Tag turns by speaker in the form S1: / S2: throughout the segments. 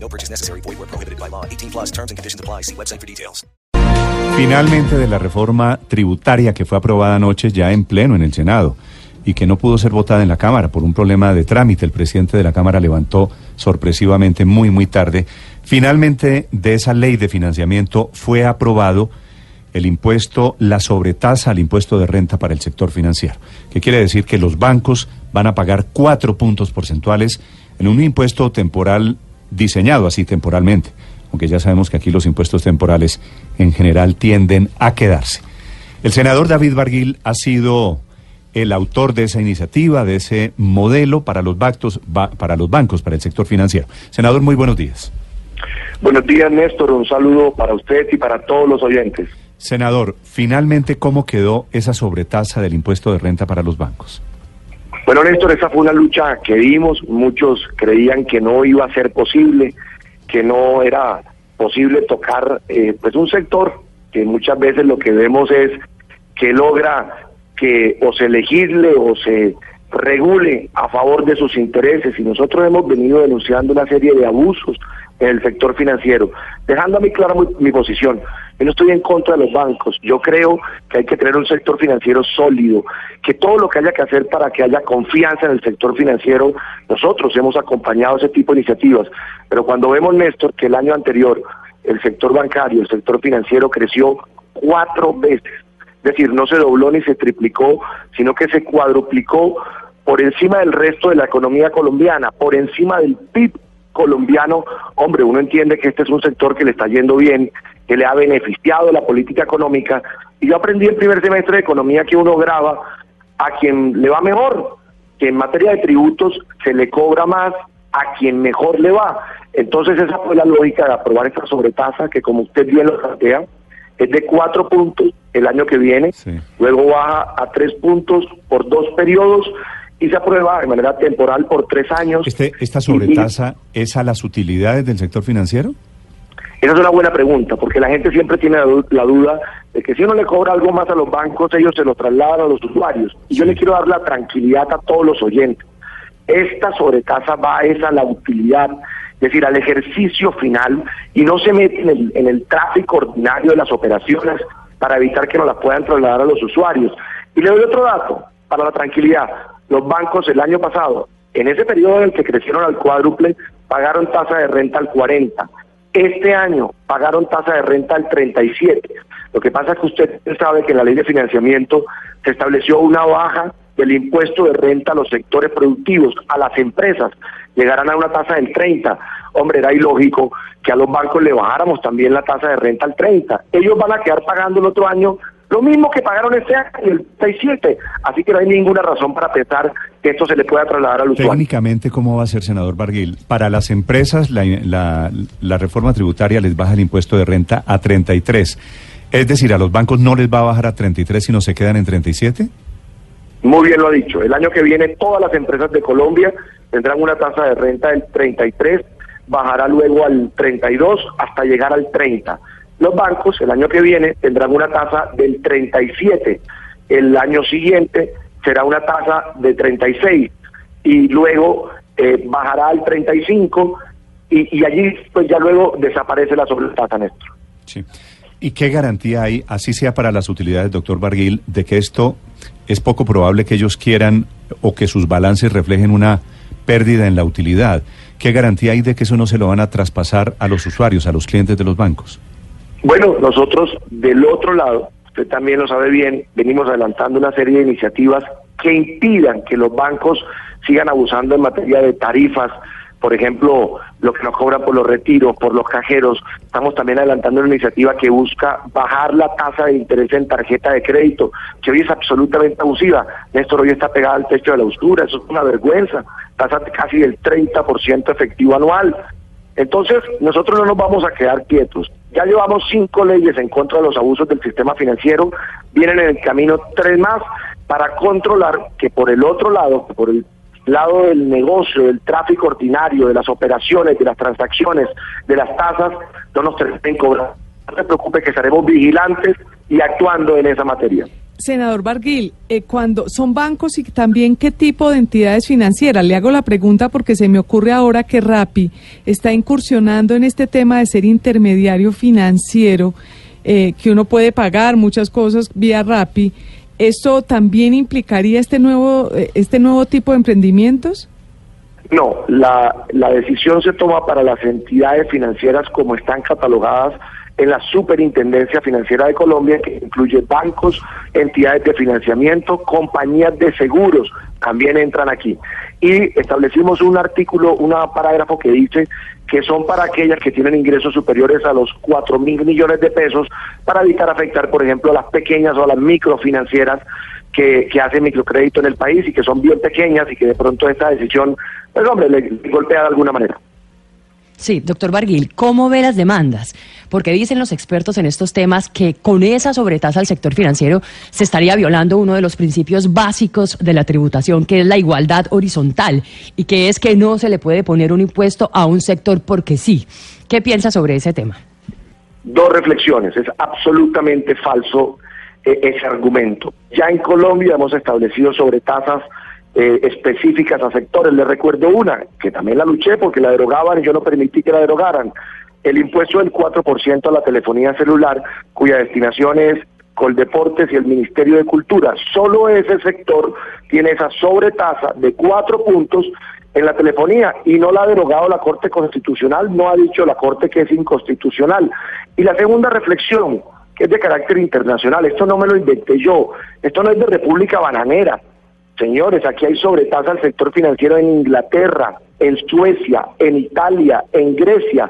S1: No purchase necessary. Void where prohibited by law. 18 plus terms and conditions apply. See website for details.
S2: Finalmente de la reforma tributaria que fue aprobada anoche ya en pleno en el Senado y que no pudo ser votada en la Cámara por un problema de trámite. El presidente de la Cámara levantó sorpresivamente muy, muy tarde. Finalmente de esa ley de financiamiento fue aprobado el impuesto, la sobretasa al impuesto de renta para el sector financiero, que quiere decir que los bancos van a pagar cuatro puntos porcentuales en un impuesto temporal diseñado así temporalmente, aunque ya sabemos que aquí los impuestos temporales en general tienden a quedarse. El senador David Barguil ha sido el autor de esa iniciativa, de ese modelo para los, bancos, para los bancos, para el sector financiero. Senador, muy buenos días.
S3: Buenos días, Néstor. Un saludo para usted y para todos los oyentes.
S2: Senador, finalmente, ¿cómo quedó esa sobretasa del impuesto de renta para los bancos?
S3: Bueno, Néstor, esa fue una lucha que dimos. Muchos creían que no iba a ser posible, que no era posible tocar eh, pues un sector que muchas veces lo que vemos es que logra que o se legisle o se regule a favor de sus intereses. Y nosotros hemos venido denunciando una serie de abusos en el sector financiero, dejando a mí clara mi, posición. Yo no estoy en contra de los bancos, yo creo que hay que tener un sector financiero sólido, que todo lo que haya que hacer para que haya confianza en el sector financiero, nosotros hemos acompañado ese tipo de iniciativas, pero cuando vemos, Néstor, que el año anterior el sector bancario, el sector financiero creció cuatro veces, es decir, no se dobló ni se triplicó, sino que se cuadruplicó por encima del resto de la economía colombiana, por encima del PIB colombiano, hombre, uno entiende que este es un sector que le está yendo bien, que le ha beneficiado la política económica. Y yo aprendí el primer semestre de economía que uno graba a quien le va mejor, que en materia de tributos se le cobra más a quien mejor le va. Entonces esa fue la lógica de aprobar esta sobretasa que como usted bien lo plantea, es de cuatro puntos el año que viene, luego baja a tres puntos por dos periodos y se aprueba de manera temporal por tres años.
S2: Este, ¿Esta sobretasa es a las utilidades del sector financiero?
S3: Esa es una buena pregunta, porque la gente siempre tiene la duda de que si uno le cobra algo más a los bancos, ellos se lo trasladan a los usuarios. Y yo le quiero dar la tranquilidad a todos los oyentes. Esta sobretasa va a esa la utilidad, es decir, al ejercicio final, y no se mete en el, en el tráfico ordinario de las operaciones para evitar que no las puedan trasladar a los usuarios. Y le doy otro dato para la tranquilidad los bancos el año pasado, en ese periodo en el que crecieron al cuádruple, pagaron tasa de renta al 40. Este año pagaron tasa de renta al 37. Lo que pasa es que usted sabe que en la ley de financiamiento se estableció una baja del impuesto de renta a los sectores productivos, a las empresas, llegarán a una tasa del 30. Hombre, era ilógico que a los bancos le bajáramos también la tasa de renta al 30. Ellos van a quedar pagando el otro año lo mismo que pagaron este año, el 37. Así que no hay ninguna razón para pensar que esto se le pueda trasladar al usuario.
S2: Técnicamente, ¿cómo va a ser, senador Barguil? Para las empresas, la, la, la reforma tributaria les baja el impuesto de renta a 33. Es decir, ¿a los bancos no les va a bajar a 33 sino se quedan en 37?
S3: Muy bien lo ha dicho. El año que viene todas las empresas de Colombia tendrán una tasa de renta del 33, bajará luego al 32 hasta llegar al 30. Los bancos el año que viene tendrán una tasa del 37, el año siguiente será una tasa de 36 y luego eh, bajará al 35 y, y allí pues ya luego desaparece la sobretasa, Néstor.
S2: Sí. ¿Y qué garantía hay, así sea para las utilidades, doctor Barguil, de que esto es poco probable que ellos quieran o que sus balances reflejen una pérdida en la utilidad? ¿Qué garantía hay de que eso no se lo van a traspasar a los usuarios, a los clientes de los bancos?
S3: Bueno, nosotros del otro lado, usted también lo sabe bien, venimos adelantando una serie de iniciativas que impidan que los bancos sigan abusando en materia de tarifas, por ejemplo, lo que nos cobran por los retiros, por los cajeros. Estamos también adelantando una iniciativa que busca bajar la tasa de interés en tarjeta de crédito, que hoy es absolutamente abusiva. Néstor hoy está pegada al techo de la oscura, eso es una vergüenza. Tasa casi del 30% efectivo anual. Entonces, nosotros no nos vamos a quedar quietos. Ya llevamos cinco leyes en contra de los abusos del sistema financiero, vienen en el camino tres más para controlar que por el otro lado, por el lado del negocio, del tráfico ordinario, de las operaciones, de las transacciones, de las tasas, no nos terminen cobrando. No se preocupe que estaremos vigilantes y actuando en esa materia.
S4: Senador Barguil, eh, cuando son bancos y también qué tipo de entidades financieras. Le hago la pregunta porque se me ocurre ahora que Rappi está incursionando en este tema de ser intermediario financiero, eh, que uno puede pagar muchas cosas vía Rappi. ¿Esto también implicaría este nuevo, eh, este nuevo tipo de emprendimientos?
S3: No, la, la decisión se toma para las entidades financieras como están catalogadas en la Superintendencia Financiera de Colombia, que incluye bancos, entidades de financiamiento, compañías de seguros, también entran aquí. Y establecimos un artículo, un parágrafo que dice que son para aquellas que tienen ingresos superiores a los 4 mil millones de pesos para evitar afectar, por ejemplo, a las pequeñas o a las microfinancieras que, que hacen microcrédito en el país y que son bien pequeñas y que de pronto esta decisión, pues hombre, le golpea de alguna manera.
S5: Sí, doctor Barguil, ¿cómo ve las demandas? Porque dicen los expertos en estos temas que con esa sobretasa al sector financiero se estaría violando uno de los principios básicos de la tributación, que es la igualdad horizontal, y que es que no se le puede poner un impuesto a un sector porque sí. ¿Qué piensa sobre ese tema?
S3: Dos reflexiones. Es absolutamente falso eh, ese argumento. Ya en Colombia hemos establecido sobretasas eh, específicas a sectores. Les recuerdo una, que también la luché porque la derogaban y yo no permití que la derogaran. El impuesto del 4% a la telefonía celular, cuya destinación es Coldeportes y el Ministerio de Cultura. Solo ese sector tiene esa sobretasa de cuatro puntos en la telefonía y no la ha derogado la Corte Constitucional, no ha dicho la Corte que es inconstitucional. Y la segunda reflexión, que es de carácter internacional, esto no me lo inventé yo, esto no es de República Bananera, Señores, aquí hay sobretasa al sector financiero en Inglaterra, en Suecia, en Italia, en Grecia,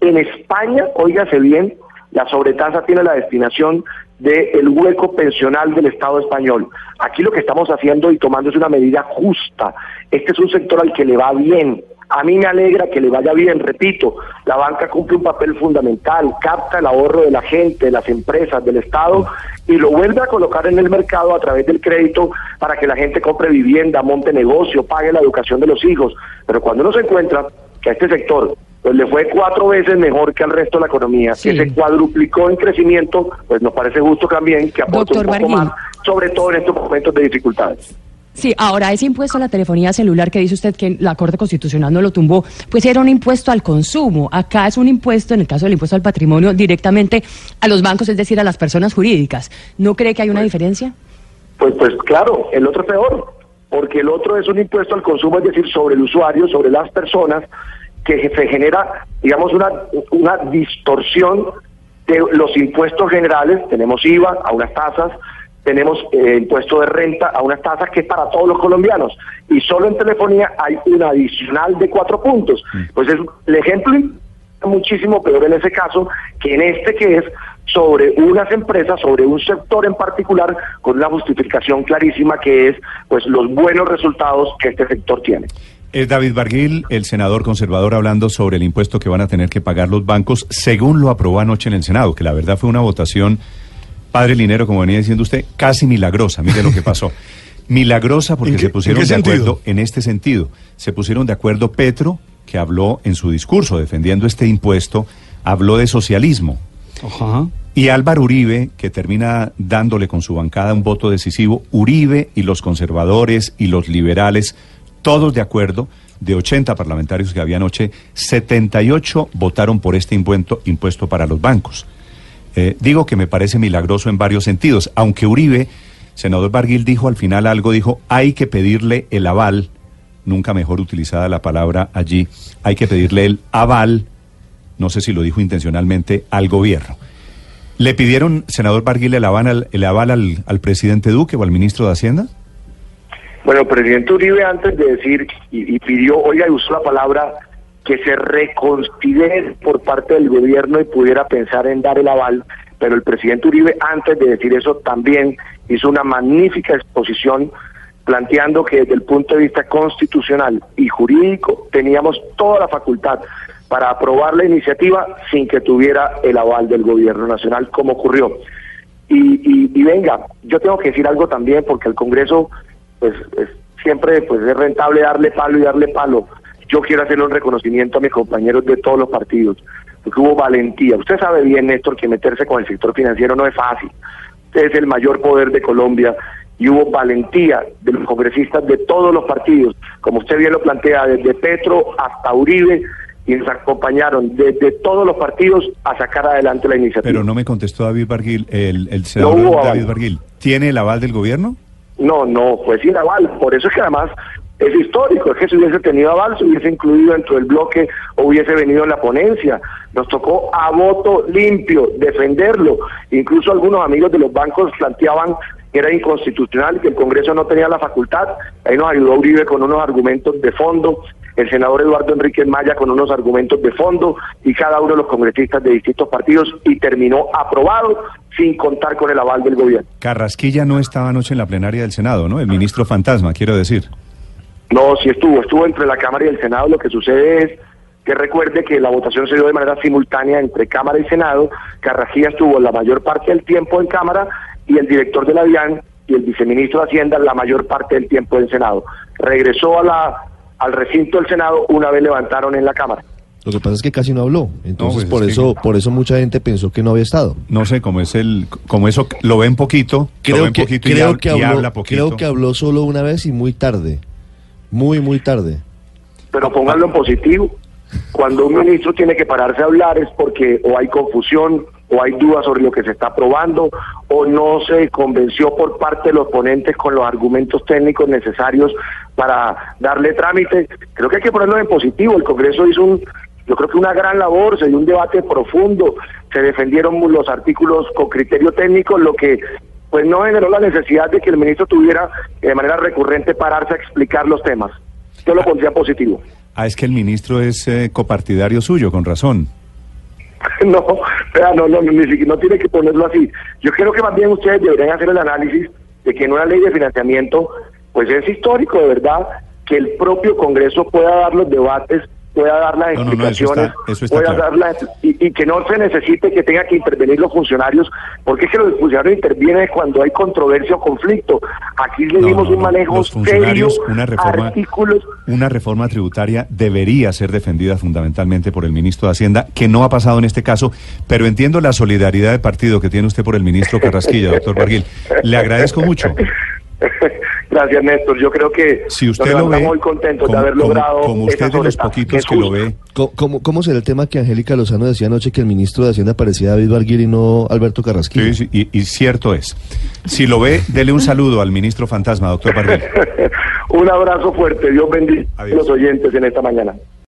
S3: en España, óigase bien, la sobretasa tiene la destinación del hueco pensional del Estado español. Aquí lo que estamos haciendo y tomando es una medida justa. Este es un sector al que le va bien, a mí me alegra que le vaya bien, repito, la banca cumple un papel fundamental, capta el ahorro de la gente, de las empresas, del Estado y lo vuelve a colocar en el mercado a través del crédito para que la gente compre vivienda, monte negocio, pague la educación de los hijos. Pero cuando uno se encuentra que a este sector pues le fue cuatro veces mejor que al resto de la economía, que se cuadruplicó en crecimiento, pues nos parece justo también que aporte un poco más, sobre todo en estos momentos de dificultades.
S5: Sí, ahora ese impuesto a la telefonía celular que dice usted que la Corte Constitucional no lo tumbó, pues era un impuesto al consumo. Acá es un impuesto, en el caso del impuesto al patrimonio, directamente a los bancos, es decir, a las personas jurídicas. ¿No cree que hay una
S3: pues,
S5: diferencia?
S3: Pues, pues claro, el otro es peor, porque el otro es un impuesto al consumo, es decir, sobre el usuario, sobre las personas, que se genera, digamos, una, una distorsión de los impuestos generales, tenemos IVA a unas tasas, tenemos eh, impuesto de renta a unas tasas que es para todos los colombianos y solo en telefonía hay una adicional de cuatro puntos. Mm. Pues es, el ejemplo es muchísimo peor en ese caso que en este que es sobre unas empresas, sobre un sector en particular, con una justificación clarísima que es pues los buenos resultados que este sector tiene.
S2: Es David Barguil, el senador conservador, hablando sobre el impuesto que van a tener que pagar los bancos, según lo aprobó anoche en el Senado, que la verdad fue una votación Padre Linero, como venía diciendo usted, casi milagrosa. Mire lo que pasó. milagrosa porque se pusieron de acuerdo en este sentido. Se pusieron de acuerdo Petro, que habló en su discurso defendiendo este impuesto, habló de socialismo. Y Álvaro Uribe, que termina dándole con su bancada un voto decisivo, Uribe y los conservadores y los liberales, todos de acuerdo, de 80 parlamentarios que había anoche, 78 votaron por este impuesto, impuesto para los bancos. Eh, digo que me parece milagroso en varios sentidos, aunque Uribe, senador Barguil dijo al final algo, dijo, hay que pedirle el aval, nunca mejor utilizada la palabra allí, hay que pedirle el aval, no sé si lo dijo intencionalmente, al gobierno. ¿Le pidieron, senador Barguil, el aval, el aval al, al presidente Duque o al ministro de Hacienda?
S3: Bueno, el presidente Uribe antes de decir, y, y pidió, oiga, y usó la palabra que se reconsidere por parte del gobierno y pudiera pensar en dar el aval, pero el presidente Uribe antes de decir eso también hizo una magnífica exposición planteando que desde el punto de vista constitucional y jurídico teníamos toda la facultad para aprobar la iniciativa sin que tuviera el aval del gobierno nacional, como ocurrió. Y, y, y venga, yo tengo que decir algo también, porque el Congreso, pues es- siempre pues es rentable darle palo y darle palo. Yo quiero hacerle un reconocimiento a mis compañeros de todos los partidos, porque hubo valentía. Usted sabe bien, Néstor, que meterse con el sector financiero no es fácil. Usted es el mayor poder de Colombia y hubo valentía de los congresistas de todos los partidos, como usted bien lo plantea, desde Petro hasta Uribe, y nos acompañaron desde todos los partidos a sacar adelante la iniciativa.
S2: Pero no me contestó David Barguil, el, el senador
S3: aval.
S2: David Barguil. ¿Tiene el aval del gobierno?
S3: No, no, fue sin aval. Por eso es que además es histórico. Es que si hubiese tenido aval, se hubiese incluido dentro del bloque o hubiese venido en la ponencia. Nos tocó a voto limpio defenderlo. Incluso algunos amigos de los bancos planteaban que era inconstitucional y que el Congreso no tenía la facultad. Ahí nos ayudó Uribe con unos argumentos de fondo, el senador Eduardo Enrique Maya con unos argumentos de fondo y cada uno de los congresistas de distintos partidos y terminó aprobado sin contar con el aval del gobierno.
S2: Carrasquilla no estaba anoche en la plenaria del Senado, ¿no? El ministro fantasma, quiero decir.
S3: No, sí estuvo, estuvo entre la Cámara y el Senado. Lo que sucede es que recuerde que la votación se dio de manera simultánea entre Cámara y Senado. Carrasquilla estuvo la mayor parte del tiempo en Cámara y el director de la DIAN y el viceministro de Hacienda la mayor parte del tiempo en Senado. Regresó a la, al recinto del Senado una vez levantaron en la Cámara.
S6: Lo que pasa es que casi no habló. Entonces,
S2: pues
S6: por
S2: es que-
S6: eso por eso mucha gente pensó que no había estado.
S2: No sé, como es el, como eso lo ven poquito, lo
S6: Creo
S2: ven
S6: que,
S2: poquito y,
S6: creo,
S2: hab-
S6: que
S2: y
S6: habló,
S2: habla poquito.
S6: creo que habló solo una vez y muy tarde. Muy, muy tarde.
S3: pero pónganlo en positivo. Cuando un ministro tiene que pararse a hablar es porque o hay confusión o hay dudas sobre lo que se está aprobando o no se convenció por parte de los ponentes con los argumentos técnicos necesarios para darle trámite. Creo que hay que ponerlo en positivo. El Congreso hizo un, yo creo que una gran labor, se dio un debate profundo, se defendieron los artículos con criterio técnico, lo que pues no generó la necesidad de que el ministro tuviera de manera recurrente pararse a explicar los temas. Yo lo pondría positivo.
S2: Ah, es que el ministro es eh, copartidario suyo, con razón.
S3: No, no, no, ni no tiene que ponerlo así. Yo creo que más bien ustedes deberían hacer el análisis de que en una ley de financiamiento, pues es histórico, de verdad, que el propio Congreso pueda dar los debates, pueda dar las
S2: No, no, no, eso
S3: explicaciones,
S2: está- eso está
S3: pueda
S2: claro.
S3: dar las- y, y que no se necesite que tenga que intervenir los funcionarios, porque es que los funcionarios intervienen cuando hay controversia o conflicto. Aquí le dimos un manejo
S2: Los
S3: serio,
S2: funcionarios, una reforma,
S3: artículos
S2: una reforma tributaria debería ser defendida fundamentalmente por el ministro de Hacienda, que no ha pasado en este caso, pero entiendo la solidaridad de partido que tiene usted por el ministro Carrasquilla, doctor Barguil. Le agradezco mucho.
S3: Gracias, Néstor. Yo creo que
S2: Si usted
S3: nos
S2: lo ve,
S3: levantamos muy contentos
S2: como-
S3: de haber
S2: como-
S3: logrado
S2: como usted
S3: esa
S2: de los poquitos que lo ve,
S6: ¿Cómo, cómo, será el tema que Angélica Lozano decía anoche que el ministro de Hacienda parecía David Barguil y no Alberto?
S2: Sí, sí, y, y cierto es. Si lo ve, dele un saludo al ministro fantasma, doctor Barguil.
S3: Un abrazo fuerte. Dios bendiga a los oyentes en esta mañana.